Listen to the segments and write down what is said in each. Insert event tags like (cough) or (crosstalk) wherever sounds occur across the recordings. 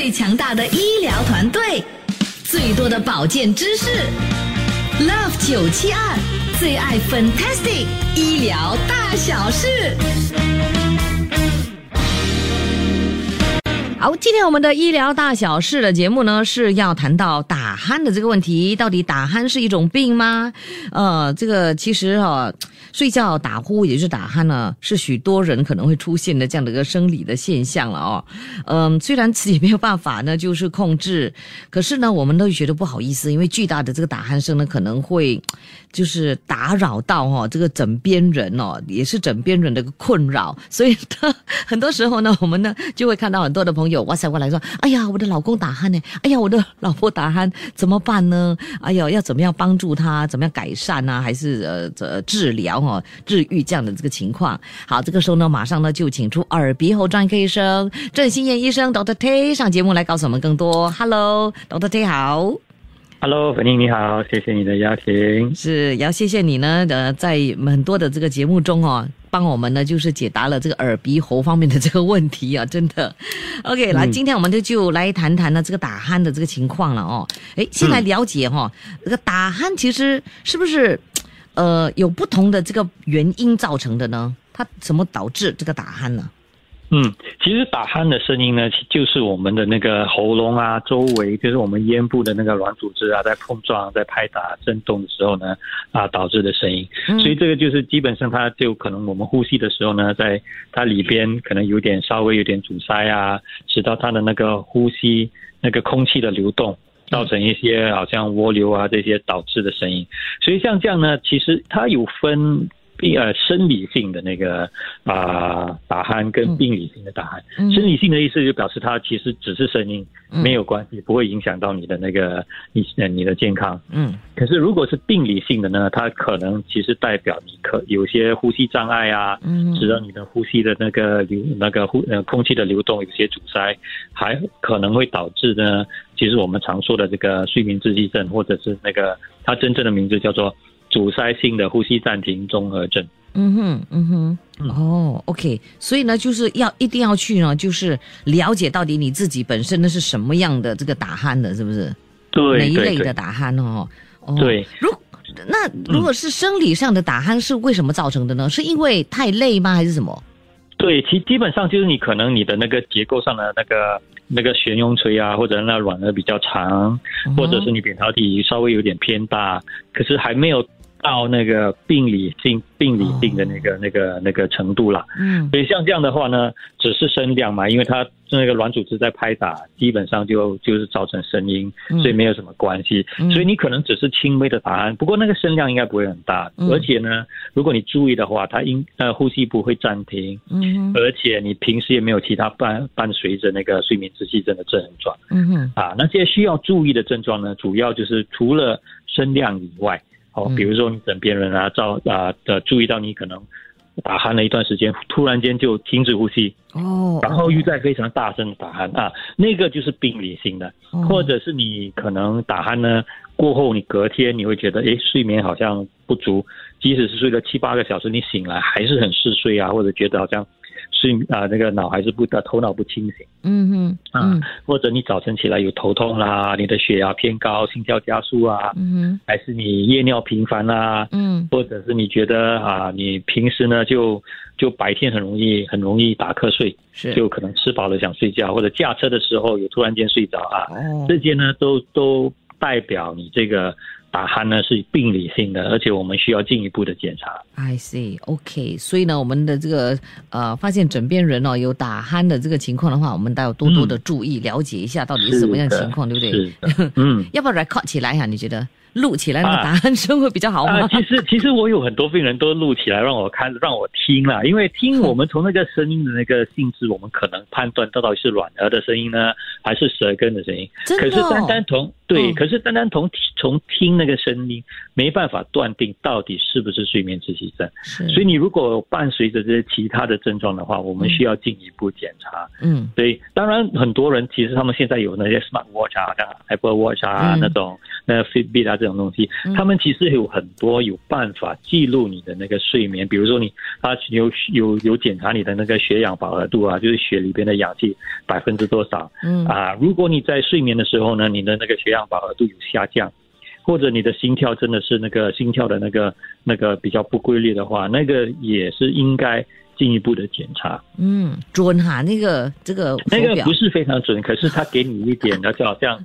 最强大的医疗团队，最多的保健知识，Love 九七二最爱 Fantastic 医疗大小事。好，今天我们的医疗大小事的节目呢，是要谈到大鼾的这个问题。到底打鼾是一种病吗？呃，这个其实哈、睡觉打呼也就是打鼾呢，是许多人可能会出现的这样的一个生理的现象了哦。嗯，虽然自己没有办法呢，就是控制，可是呢，我们都会觉得不好意思，因为巨大的这个打鼾声呢，可能会就是打扰到哈、这个枕边人哦，也是枕边人的一个困扰，所以呢，(laughs) 很多时候呢，我们呢就会看到很多的朋友哇塞过来说，哎呀，我的老公打鼾呢，哎呀，我的老婆打鼾怎么办呢？哎呦，要怎么样帮助他，怎么样改善呢、还是呃呃治疗哦，治愈这样的这个情况？好，这个时候呢，马上呢就请出耳鼻喉专科医生郑新燕医生 Dr. Tay 上节目来告诉我们更多。Hello，Dr. Tay 好。Hello，粉英你好，谢谢你的邀请。是，也要谢谢你呢，呃，在很多的这个节目中哦，帮我们呢就是解答了这个耳鼻喉方面的这个问题啊，真的。(laughs) OK，来，今天我们就就来谈谈呢这个打鼾的这个情况了哦。哎，先来了解哈、这个打鼾其实是不是呃有不同的这个原因造成的呢？它怎么导致这个打鼾呢？嗯，其实打鼾的声音呢，就是我们的那个喉咙啊，周围就是我们咽部的那个软组织啊，在碰撞、在拍打、震动的时候呢，啊导致的声音。嗯所以这个就是基本上它就可能我们呼吸的时候呢，在它里边可能有点稍微有点阻塞啊，使到它的那个呼吸那个空气的流动。造成一些好像涡流啊这些导致的声音，所以像这样呢，其实它有分病呃生理性的那个啊、打鼾跟病理性的打鼾。嗯生理性的意思就表示它其实只是声音，嗯没有关系，不会影响到你的那个你呃你的健康。嗯可是如果是病理性的呢，它可能其实代表你可有些呼吸障碍啊，嗯使得你的呼吸的那个流那个呼呃空气的流动有些阻塞，还可能会导致呢，其实我们常说的这个睡眠窒息症，或者是那个它真正的名字叫做阻塞性的呼吸暂停综合症。嗯哼嗯哼。嗯哦，OK，所以呢，就是要一定要去呢，就是了解到底你自己本身呢是什么样的这个打鼾的，是不是？对哪一类的打鼾哦？哦，对。如那如果是生理上的打鼾是为什么造成的呢？是因为太累吗？还是什么？对，其基本上就是你可能你的那个结构上的那个那个悬雍垂啊，或者那软腭比较长，或者是你扁桃体稍微有点偏大，可是还没有到那个病理性病理性的那个、那个那个程度啦。嗯所以像这样的话呢，只是声量嘛，因为它那个软组织在拍打，基本上就就是造成声音，嗯所以没有什么关系。嗯所以你可能只是轻微的打鼾，不过那个声量应该不会很大，嗯而且呢，如果你注意的话，它应呃呼吸不会暂停。嗯而且你平时也没有其他伴伴随着那个睡眠窒息症的症状嗯哼啊。那些需要注意的症状呢，主要就是除了声量以外，哦嗯，比如说你枕边人啊，照啊的注意到你可能打鼾了一段时间，突然间就停止呼吸，哦，然后又在非常大声的打鼾啊，那个就是病理性的，哦或者是你可能打鼾呢过后，你隔天你会觉得，诶，睡眠好像不足，即使是睡了七八个小时，你醒来还是很嗜睡啊，或者觉得好像睡啊那个脑还是不的头脑不清醒。嗯哼啊，嗯。或者你早晨起来有头痛啦，你的血压偏高，心跳加速啊，嗯还是你夜尿频繁啦、哼嗯。或者是你觉得啊，你平时呢就就白天很容易很容易打瞌睡，是。就可能吃饱了想睡觉，或者驾车的时候有突然间睡着啊，哦。这些呢都都代表你这个打鼾呢是病理性的，而且我们需要进一步的检查。I see, OK。所以呢，我们的这个呃，发现枕边人哦有打鼾的这个情况的话，我们都要多多的注意，了解一下到底是什么样的情况，对不对？嗯。(laughs) 要不要 record 起来呀、你觉得录起来那个啊打鼾声会比较好吗？啊，其实其实我有很多病人都录起来让我看，让我听了。因为听 (laughs) 我们从那个声音的那个性质，我们可能判断到底是软腭的声音呢，还是舌根的声音。真的、可是单哦，单从对，嗯。可是单单从从听那个声音，没办法断定到底是不是睡眠窒息症。是，所以你如果伴随着这些其他的症状的话，我们需要进一步检查。嗯。所以当然很多人其实他们现在有那些 smart watch 啊、Apple Watch 啊、嗯那种那 Fitbit 啊这种东西，嗯。他们其实有很多有办法记录你的那个睡眠，比如说你他有有有检查你的那个血氧饱和度啊，就是血里边的氧气百分之多少。嗯。啊，如果你在睡眠的时候呢，你的那个血氧饱和度有下降，或者你的心跳真的是那个心跳的那个那个比较不规律的话，那个也是应该进一步的检查。嗯，准哈，那个这个那个不是非常准，可是他给你一点，那就好像。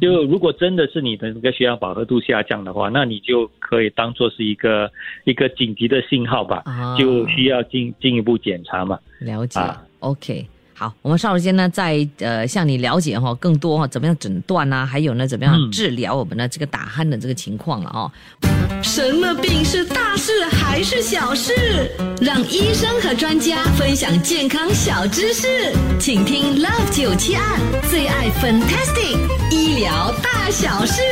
就如果真的是你的那个血氧饱和度下降的话，那你就可以当做是一个一个紧急的信号吧，啊就需要进进一步检查嘛。了解、啊 o k 好，我们稍后间呢，再呃向你了解哈更多哈，怎么样诊断啊，还有呢怎么样嗯治疗我们的这个打鼾的这个情况了哦。什么病是大事还是小事？让医生和专家分享健康小知识，请听 Love 九七二最爱 Fantastic 医疗大小事。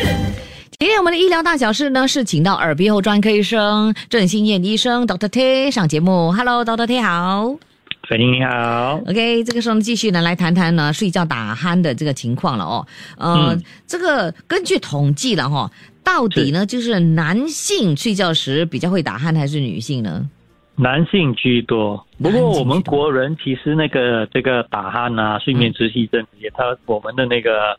今天我们的医疗大小事呢，是请到耳鼻喉专科医生郑新燕医生 Doctor T 上节目。Hello，Dr. T 好。你好，OK，这个时候呢，继续呢来谈谈呢睡觉打鼾的这个情况了哦。呃，嗯这个根据统计了哈、到底呢就是男性睡觉时比较会打鼾，还是女性呢？男性居多。不过我们国人其实那个这个打鼾啊、睡眠窒息症也，他我们的那个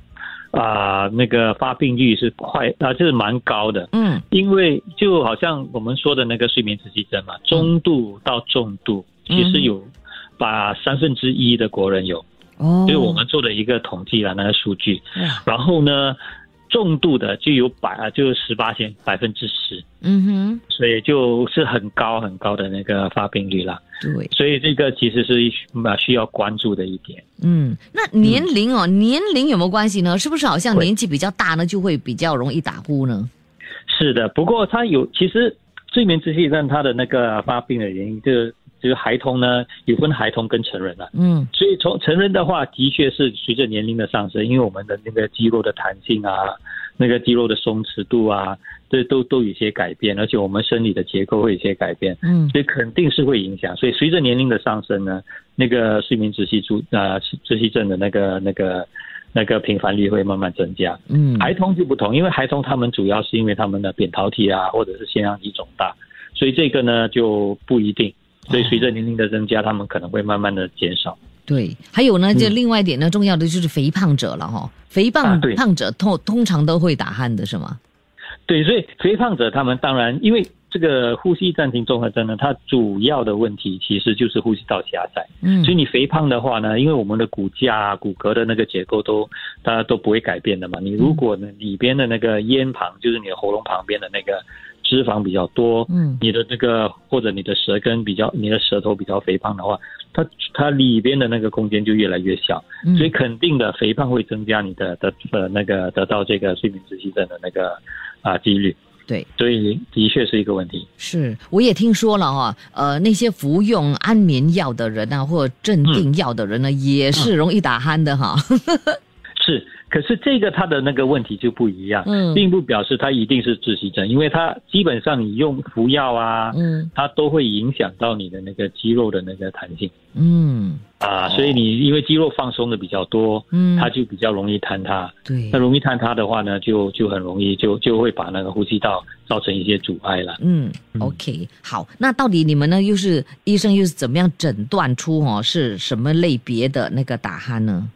啊、那个发病率是快啊，就是蛮高的。嗯因为就好像我们说的那个睡眠窒息症嘛，中度到重度，嗯其实有把三分之一的国人有，哦，就是我们做的一个统计了那个数据。然后呢，重度的就有百啊，就十八千百分之十，嗯哼，所以就是很高很高的那个发病率啦。对，所以这个其实是啊需要关注的一点。嗯，那年龄哦，年龄有没有关系呢？是不是好像年纪比较大呢，就会比较容易打呼呢？是的，不过它有其实睡眠窒息症它的那个发病的原因，就是就是孩童呢有分孩童跟成人啊。嗯所以从成人的话，的确是随着年龄的上升，因为我们的那个肌肉的弹性啊，那个肌肉的松弛度啊，这都都有些改变，而且我们生理的结构会有些改变，嗯所以肯定是会影响。所以随着年龄的上升呢，那个睡眠窒息症啊、窒息症的那个那个那个频繁率会慢慢增加。嗯，孩童就不同，因为孩童他们主要是因为他们的扁桃体啊，或者是腺样体肿大，所以这个呢就不一定。所以随着年龄的增加，他们可能会慢慢的减少。对，还有呢，就另外一点呢，重要的就是肥胖者了哈、肥胖、啊胖者通通常都会打鼾的是吗？对，所以肥胖者他们当然，因为这个呼吸暂停综合征呢，它主要的问题其实就是呼吸道狭窄。嗯所以你肥胖的话呢，因为我们的骨架、啊、骨骼的那个结构都大家都不会改变的嘛。你如果呢里边的那个咽旁，就是你的喉咙旁边的那个脂肪比较多，嗯你的那个或者你的舌根比较，你的舌头比较肥胖的话，它它里边的那个空间就越来越小，嗯所以肯定的肥胖会增加你的的呃那个得到这个睡眠窒息症的那个啊几率。对，所以的确是一个问题。是，我也听说了哈、呃，那些服用安眠药的人啊，或者镇定药的人呢，也是容易打鼾的哈。是，可是这个它的那个问题就不一样，嗯。并不表示它一定是窒息症，因为它基本上你用服药啊，嗯。它都会影响到你的那个肌肉的那个弹性。嗯。啊，所以你因为肌肉放松的比较多，嗯，它就比较容易坍塌。对。那，容易坍塌的话呢，就就很容易就就会把那个呼吸道造成一些阻碍了。嗯嗯，OK，好，那到底你们呢，又是医生又是怎么样诊断出哦是什么类别的那个打鼾呢？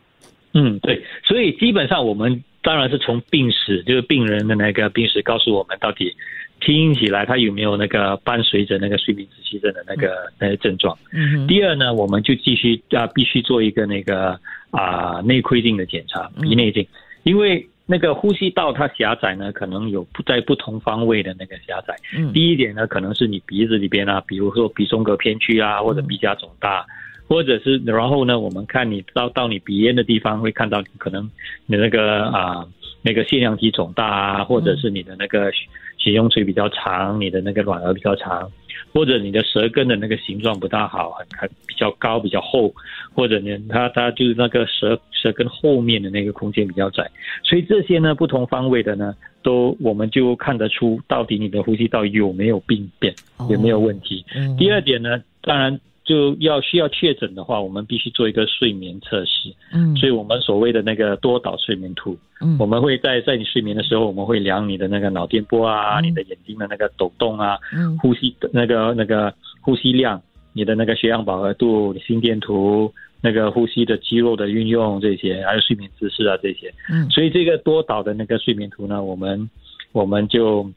嗯，对，所以基本上我们当然是从病史，就是病人的那个病史告诉我们到底听起来他有没有那个伴随着那个睡眠窒息症的那个那个症状。嗯哼，第二呢，我们就继续啊必须做一个那个啊内窥镜的检查，嗯。鼻内镜，因为那个呼吸道它狭窄呢，可能有不在不同方位的那个狭窄。嗯。第一点呢，可能是你鼻子里边啊，比如说鼻中隔偏曲啊，或者鼻甲肿大，或者是然后呢，我们看你到到你鼻咽的地方，会看到可能你那个啊那个腺样体肿大啊，或者是你的那个血血用垂比较长，你的那个卵儿比较长，或者你的舌根的那个形状不大好，很很比较高比较厚，或者呢，它它就是那个舌舌根后面的那个空间比较窄，所以这些呢不同方位的呢，都我们就看得出到底你的呼吸道有没有病变，有没有问题。嗯。第二点呢，当然就要需要确诊的话，我们必须做一个睡眠测试，嗯。所以我们所谓的那个多导睡眠图，嗯。我们会在在你睡眠的时候，我们会量你的那个脑电波啊，嗯。你的眼睛的那个抖动啊，嗯。呼吸的那个那个呼吸量，你的那个血氧饱和度、你心电图、那个呼吸的肌肉的运用这些，还有睡眠姿势啊这些。嗯。所以这个多导的那个睡眠图呢，我们我们就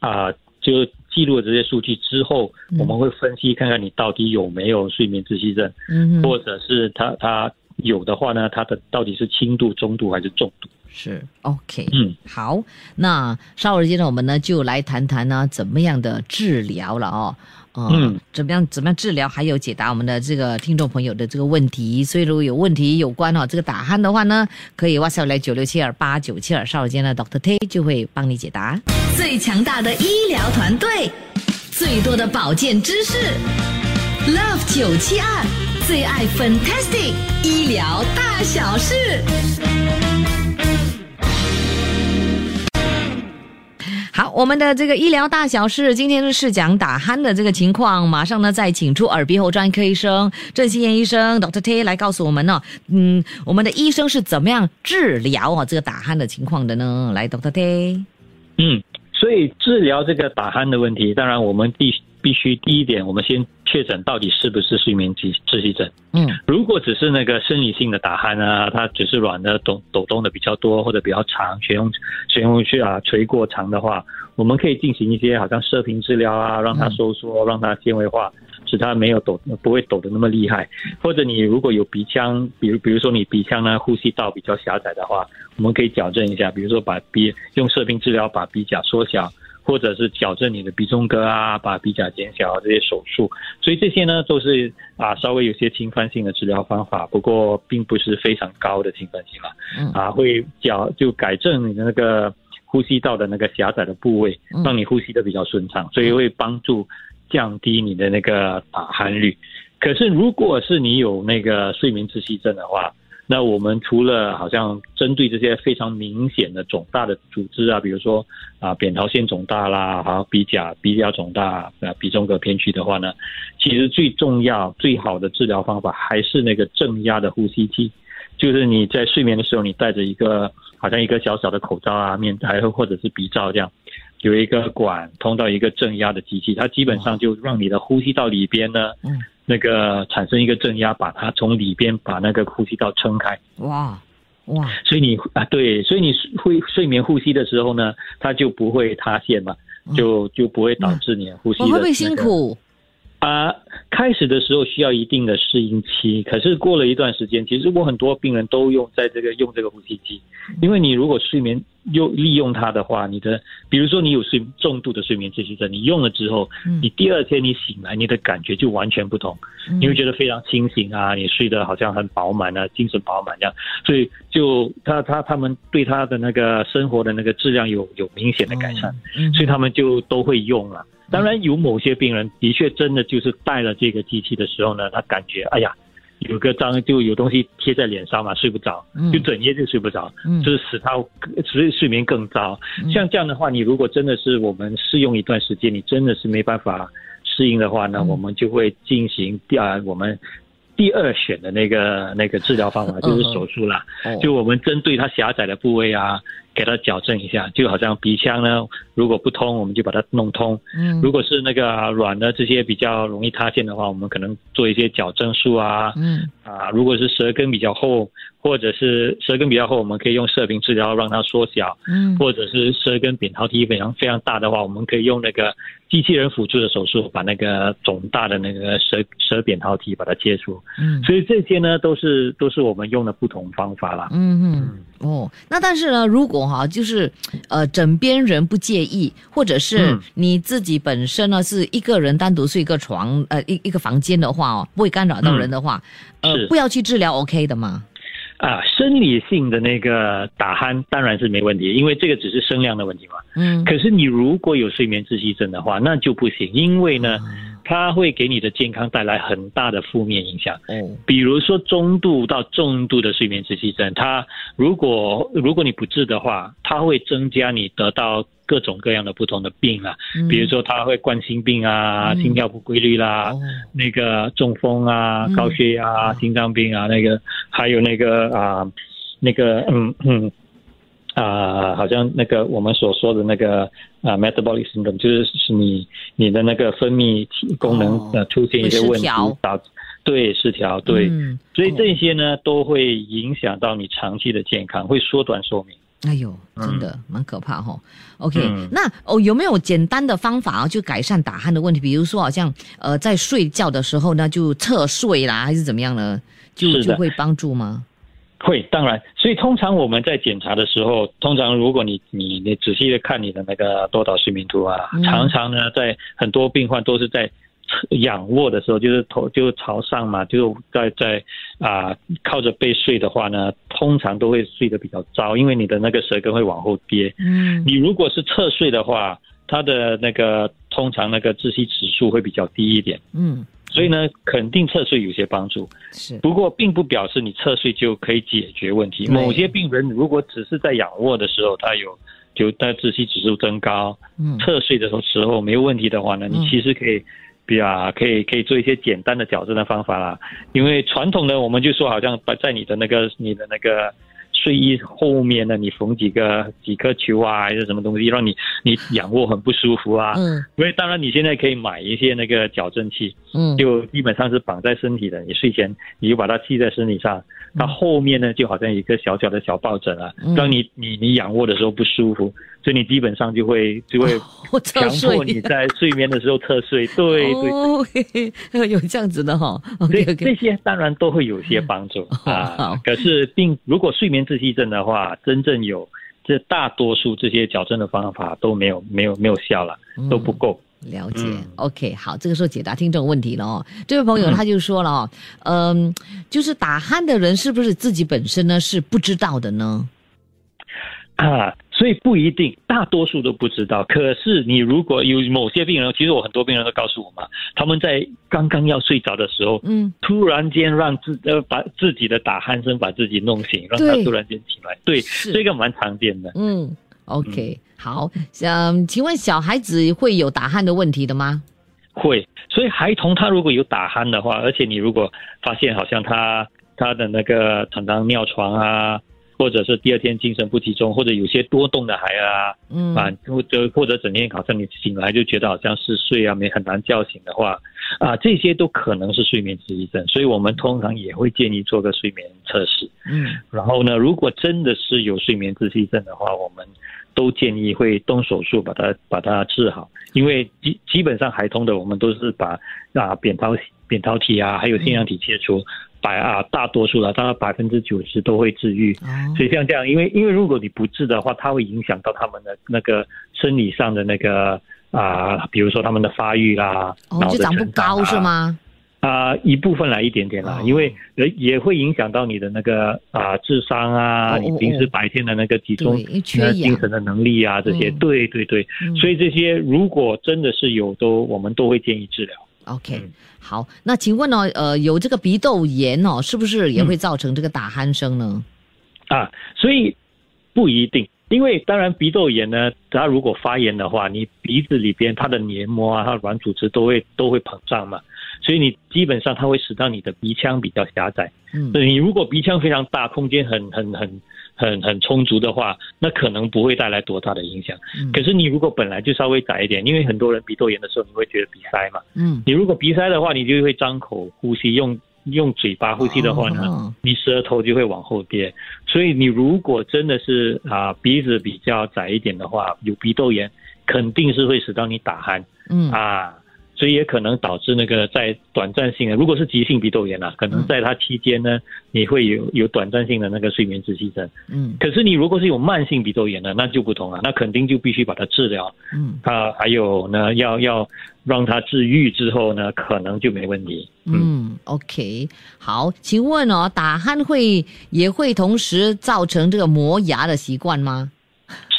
啊、就记录了这些数据之后，嗯我们会分析看看你到底有没有睡眠窒息症，嗯或者是他他有的话呢，他的到底是轻度、中度还是重度？是 OK，嗯，好，那稍后的阶段我们呢就来谈谈呢怎么样的治疗了哦。呃嗯，怎么样怎么样治疗，还有解答我们的这个听众朋友的这个问题。所以如果有问题有关哦、这个打鼾的话呢，可以 WhatsApp 来九六七二八九七二，稍后间呢 Doctor T 就会帮你解答。最强大的医疗团队，最多的保健知识，Love 九七二最爱 Fantastic 医疗大小事。好，我们的这个医疗大小事，今天是讲打鼾的这个情况，马上呢再请出耳鼻喉专科医生郑希燕医生 Doctor T 来告诉我们呢，嗯，我们的医生是怎么样治疗啊这个打鼾的情况的呢？来，Doctor T，嗯，所以治疗这个打鼾的问题，当然我们必必须第一点，我们先确诊到底是不是睡眠窒窒息症。嗯如果只是那个生理性的打鼾啊，它只是软的抖抖动的比较多或者比较长，血用血用去啊垂过长的话，我们可以进行一些好像射频治疗啊，让它收缩，让它纤维化，使它没有抖不会抖得那么厉害。或者你如果有鼻腔，比如比如说你鼻腔呢呼吸道比较狭窄的话，我们可以矫正一下，比如说把鼻用射频治疗把鼻甲缩小。或者是矫正你的鼻中隔啊，把鼻甲减小啊这些手术，所以这些呢都是啊稍微有些侵犯性的治疗方法，不过并不是非常高的侵犯性了嗯啊，会矫就改正你的那个呼吸道的那个狭窄的部位嗯，让你呼吸的比较顺畅，所以会帮助降低你的那个打鼾率。可是如果是你有那个睡眠窒息症的话，那我们除了好像针对这些非常明显的肿大的组织啊，比如说啊扁桃腺肿大啦，还有鼻甲鼻甲肿大啊鼻中隔偏曲的话呢，其实最重要最好的治疗方法还是那个正压的呼吸机，就是你在睡眠的时候，你戴着一个好像一个小小的口罩啊，面还或者是鼻罩这样，有一个管通到一个正压的机器，它基本上就让你的呼吸道里边呢，嗯，那个产生一个正压，把它从里边把那个呼吸道撑开。哇哇，所以你啊，对，所以你会睡眠呼吸的时候呢，它就不会塌陷嘛，就就不会导致你呼吸会不会辛苦？啊、开始的时候需要一定的适应期，可是过了一段时间，其实我很多病人都用在这个用这个呼吸机，因为你如果睡眠用利用它的话，你的比如说你有睡重度的睡眠窒息症，你用了之后，嗯你第二天你醒来，你的感觉就完全不同，你会觉得非常清醒啊，你睡得好像很饱满啊，精神饱满这样，所以就他他他们对他的那个生活的那个质量有有明显的改善。嗯，所以他们就都会用了。当然，有某些病人的确真的就是戴了这个机器的时候呢，他感觉哎呀，有个脏就有东西贴在脸上嘛，睡不着嗯，就整夜就睡不着，嗯。就是使他睡睡眠更糟。嗯。像这样的话，你如果真的是我们试用一段时间，你真的是没办法适应的话呢，嗯。我们就会进行第二我们。第二选的那个那个治疗方法就是手术啦，哦。就我们针对它狭窄的部位啊，给它矫正一下，就好像鼻腔呢，如果不通，我们就把它弄通；嗯如果是那个软的这些比较容易塌陷的话，我们可能做一些矫正术啊嗯啊。如果是舌根比较厚，或者是舌根比较厚，我们可以用射频治疗让它缩小；嗯或者是舌根扁桃体非常非常大的话，我们可以用那个机器人辅助的手术，把那个肿大的那个舌舌扁桃体把它切除。嗯所以这些呢，都是都是我们用的不同方法啦。嗯嗯哦，那但是呢，如果哈、就是呃枕边人不介意，或者是嗯。你自己本身呢是一个人单独睡一个床呃一一个房间的话哦，不会干扰到人的话，呃不要去治疗 OK 的嘛。啊，生理性的那个打鼾当然是没问题，因为这个只是声量的问题嘛。嗯，可是你如果有睡眠窒息症的话，那就不行，因为呢，它会给你的健康带来很大的负面影响。嗯，比如说中度到重度的睡眠窒息症，它如果如果你不治的话，它会增加你得到各种各样的不同的病啊，嗯。比如说它会冠心病啊、嗯。心跳不规律啦、哦。那个中风啊、嗯。高血压啊、心脏病啊，那个还有那个啊、那个嗯嗯啊、好像那个我们所说的那个啊、metabolic syndrome，就是是你你的那个分泌功能哦呃出现一些问题调，导致对失调对。嗯所以哦这些呢，都会影响到你长期的健康，会缩短寿命。哎呦，真的蛮可怕哈、OK，、嗯那哦有没有简单的方法啊，就改善打鼾的问题？比如说，好像呃在睡觉的时候呢，就侧睡啦，还是怎么样呢？就就会帮助吗？会，当然，所以通常我们在检查的时候，通常如果你你你仔细的看你的那个多导睡眠图啊，嗯常常呢，在很多病患都是在仰卧的时候，就是头就朝上嘛，就在在啊、靠着背睡的话呢，通常都会睡得比较糟，因为你的那个舌根会往后跌。嗯你如果是侧睡的话，它的那个通常那个窒息指数会比较低一点。嗯，所以呢，肯定侧睡有些帮助，是不过并不表示你侧睡就可以解决问题。某些病人如果只是在仰卧的时候，他有就他窒息指数增高，嗯侧睡的时候没有问题的话呢，嗯你其实可以。比啊，可以可以做一些简单的矫正的方法啦。因为传统的我们就说，好像把在你的那个你的那个睡衣后面呢，你缝几个几颗球啊，还是什么东西，让你你仰卧很不舒服啊。嗯。因为当然你现在可以买一些那个矫正器，嗯。就基本上是绑在身体的，你睡前你就把它系在身体上，它后面呢就好像一个小小的小抱枕啊，嗯。让你你你仰卧的时候不舒服，所以你基本上就会就会强迫你在睡眠的时候侧睡，对对。哦，嘿嘿有这样子的哈、这些当然都会有些帮助好啊，可是并如果睡眠窒息症的话，真正有这大多数这些矫正的方法都没有没有没有效了，都不够。了解、嗯 o k 好，这个时候解答听众问题了哦。这位朋友嗯他就说了哦，嗯，就是打鼾的人是不是自己本身呢是不知道的呢？啊，所以不一定，大多数都不知道。可是你如果有某些病人，其实我很多病人都告诉我嘛，他们在刚刚要睡着的时候，嗯，突然间让自呃把自己的打鼾声把自己弄醒，让他突然间起来。对，是这个蛮常见的。嗯，OK，、好，嗯，请问小孩子会有打鼾的问题的吗？会，所以孩童他如果有打鼾的话，而且你如果发现好像他他的那个常常尿床啊，或者是第二天精神不集中，或者有些多动的孩儿啊，嗯。啊，或者或者整天好像你醒来就觉得好像是睡啊，没很难叫醒的话，啊，这些都可能是睡眠窒息症，所以我们通常也会建议做个睡眠测试。嗯。然后呢，如果真的是有睡眠窒息症的话，我们都建议会动手术把它把它治好，因为基基本上孩童的我们都是把啊扁桃扁桃体啊，还有腺样体切除，百啊大多数了，大概百分之九十都会治愈。哦所以像这样，因为因为如果你不治的话，它会影响到他们的那个生理上的那个啊、比如说他们的发育啦，哦脑的就长不高是？吗？啊、一部分来一点点啦，哦因为也也会影响到你的那个啊、智商啊，哦你平时哦白天的那个集中精神的能力啊，这些，嗯对对对，嗯所以这些如果真的是有，都我们都会建议治疗。OK，、嗯好，那请问呢，呃，有这个鼻窦炎哦，是不是嗯也会造成这个打鼾声呢？啊，所以不一定，因为当然鼻窦炎呢，它如果发炎的话，你鼻子里边它的黏膜啊、它的软组织都会都会膨胀嘛，所以你基本上它会使到你的鼻腔比较狭窄。嗯对你如果鼻腔非常大，空间很很很很很充足的话，那可能不会带来多大的影响。嗯可是你如果本来就稍微窄一点，因为很多人鼻窦炎的时候，你会觉得鼻塞嘛，嗯，你如果鼻塞的话，你就会张口呼吸，用用嘴巴呼吸的话呢，哦你舌头就会往后跌。所以你如果真的是啊鼻子比较窄一点的话，有鼻窦炎，肯定是会使到你打鼾嗯啊。所以也可能导致那个在短暂性的，如果是急性鼻窦炎啊，可能在它期间呢，你会有有短暂性的那个睡眠窒息症。嗯可是你如果是有慢性鼻窦炎的，那就不同了，那肯定就必须把它治疗。嗯啊，还有呢，要要让它治愈之后呢，可能就没问题。嗯，嗯，OK，好，请问哦，打鼾会也会同时造成这个磨牙的习惯吗？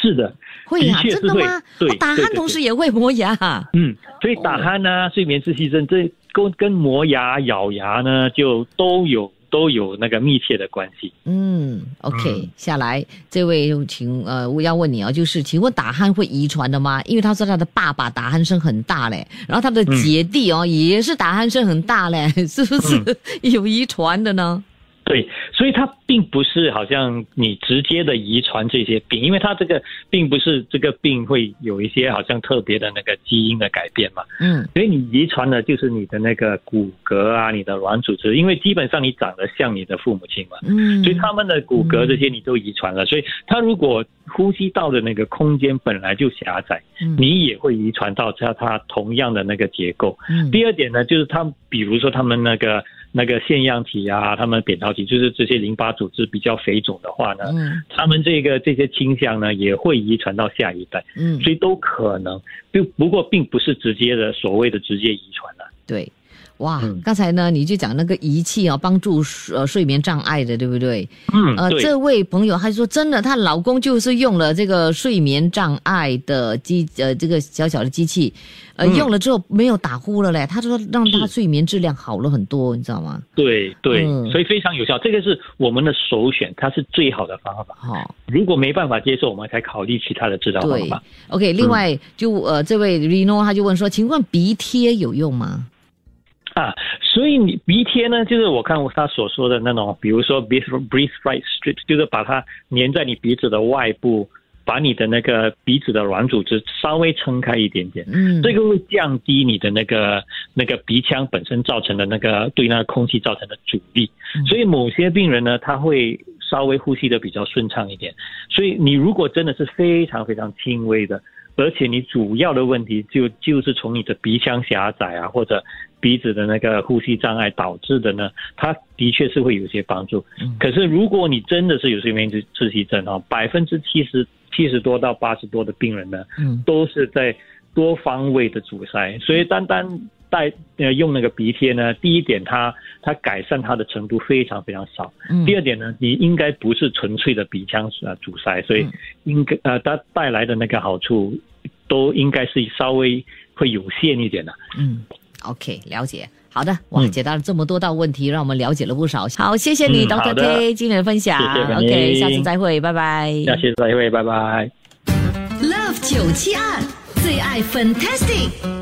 是的，会呀、的确是会真的吗？对哦打鼾同时也会磨牙。嗯，所以打鼾呢、睡眠窒息症这跟跟磨牙、咬牙呢，就都有都有那个密切的关系。嗯，OK，、下来这位请呃，我要问你啊，就是请问打鼾会遗传的吗？因为他说他的爸爸打鼾声很大嘞，然后他的姐弟哦、也是打鼾声很大嘞，(laughs) 是不是有遗传的呢？对，所以它并不是好像你直接的遗传这些病，因为它这个并不是这个病会有一些好像特别的那个基因的改变嘛。嗯所以你遗传的就是你的那个骨骼啊，你的软组织，因为基本上你长得像你的父母亲嘛，嗯，所以他们的骨骼这些你都遗传了。所以他如果呼吸道的那个空间本来就狭窄，嗯你也会遗传到他他同样的那个结构。嗯第二点呢，就是他比如说他们那个那个腺样体啊，他们扁桃体，就是这些淋巴组织比较肥肿的话呢，嗯他们这个这些倾向呢也会遗传到下一代，嗯，所以都可能。就不过并不是直接的所谓的直接遗传了。对。哇，嗯刚才呢你就讲那个仪器啊，帮助呃睡眠障碍的，对不对？嗯，呃，这位朋友他说真的，她老公就是用了这个睡眠障碍的机呃这个小小的机器，呃、嗯用了之后没有打呼了嘞，他说让他睡眠质量好了很多，你知道吗？对对、嗯所以非常有效，这个是我们的首选，它是最好的方法。好、如果没办法接受，我们才考虑其他的治疗方对法。，OK，另外、就呃这位 Reno 他就问说，请问鼻贴有用吗？啊，所以你鼻贴呢，就是我看他所说的那种，比如说 breathe breathe right strip，就是把它粘在你鼻子的外部，把你的那个鼻子的软组织稍微撑开一点点。嗯，这个会降低你的那个那个鼻腔本身造成的那个对那个空气造成的阻力，嗯所以某些病人呢，他会稍微呼吸的比较顺畅一点。所以你如果真的是非常非常轻微的，而且你主要的问题就就是从你的鼻腔狭窄啊，或者鼻子的那个呼吸障碍导致的呢，它的确是会有些帮助。嗯。可是如果你真的是有睡眠窒窒息症啊，百分之七十七十多到八十多的病人呢，嗯。都是在多方位的阻塞，所以单单带呃用那个鼻贴呢，第一点它它改善它的程度非常非常少，嗯第二点呢，你应该不是纯粹的鼻腔呃阻塞，所以嗯应该呃它带来的那个好处都应该是稍微会有限一点的。嗯，OK，了解。好的，哇，嗯解答了这么多道问题，让我们了解了不少。好，谢谢你、嗯、，Doctor K 今天的分享。谢谢本 OK，下次再会，拜拜。下次再会，拜拜。Love 九七二最爱 Fantastic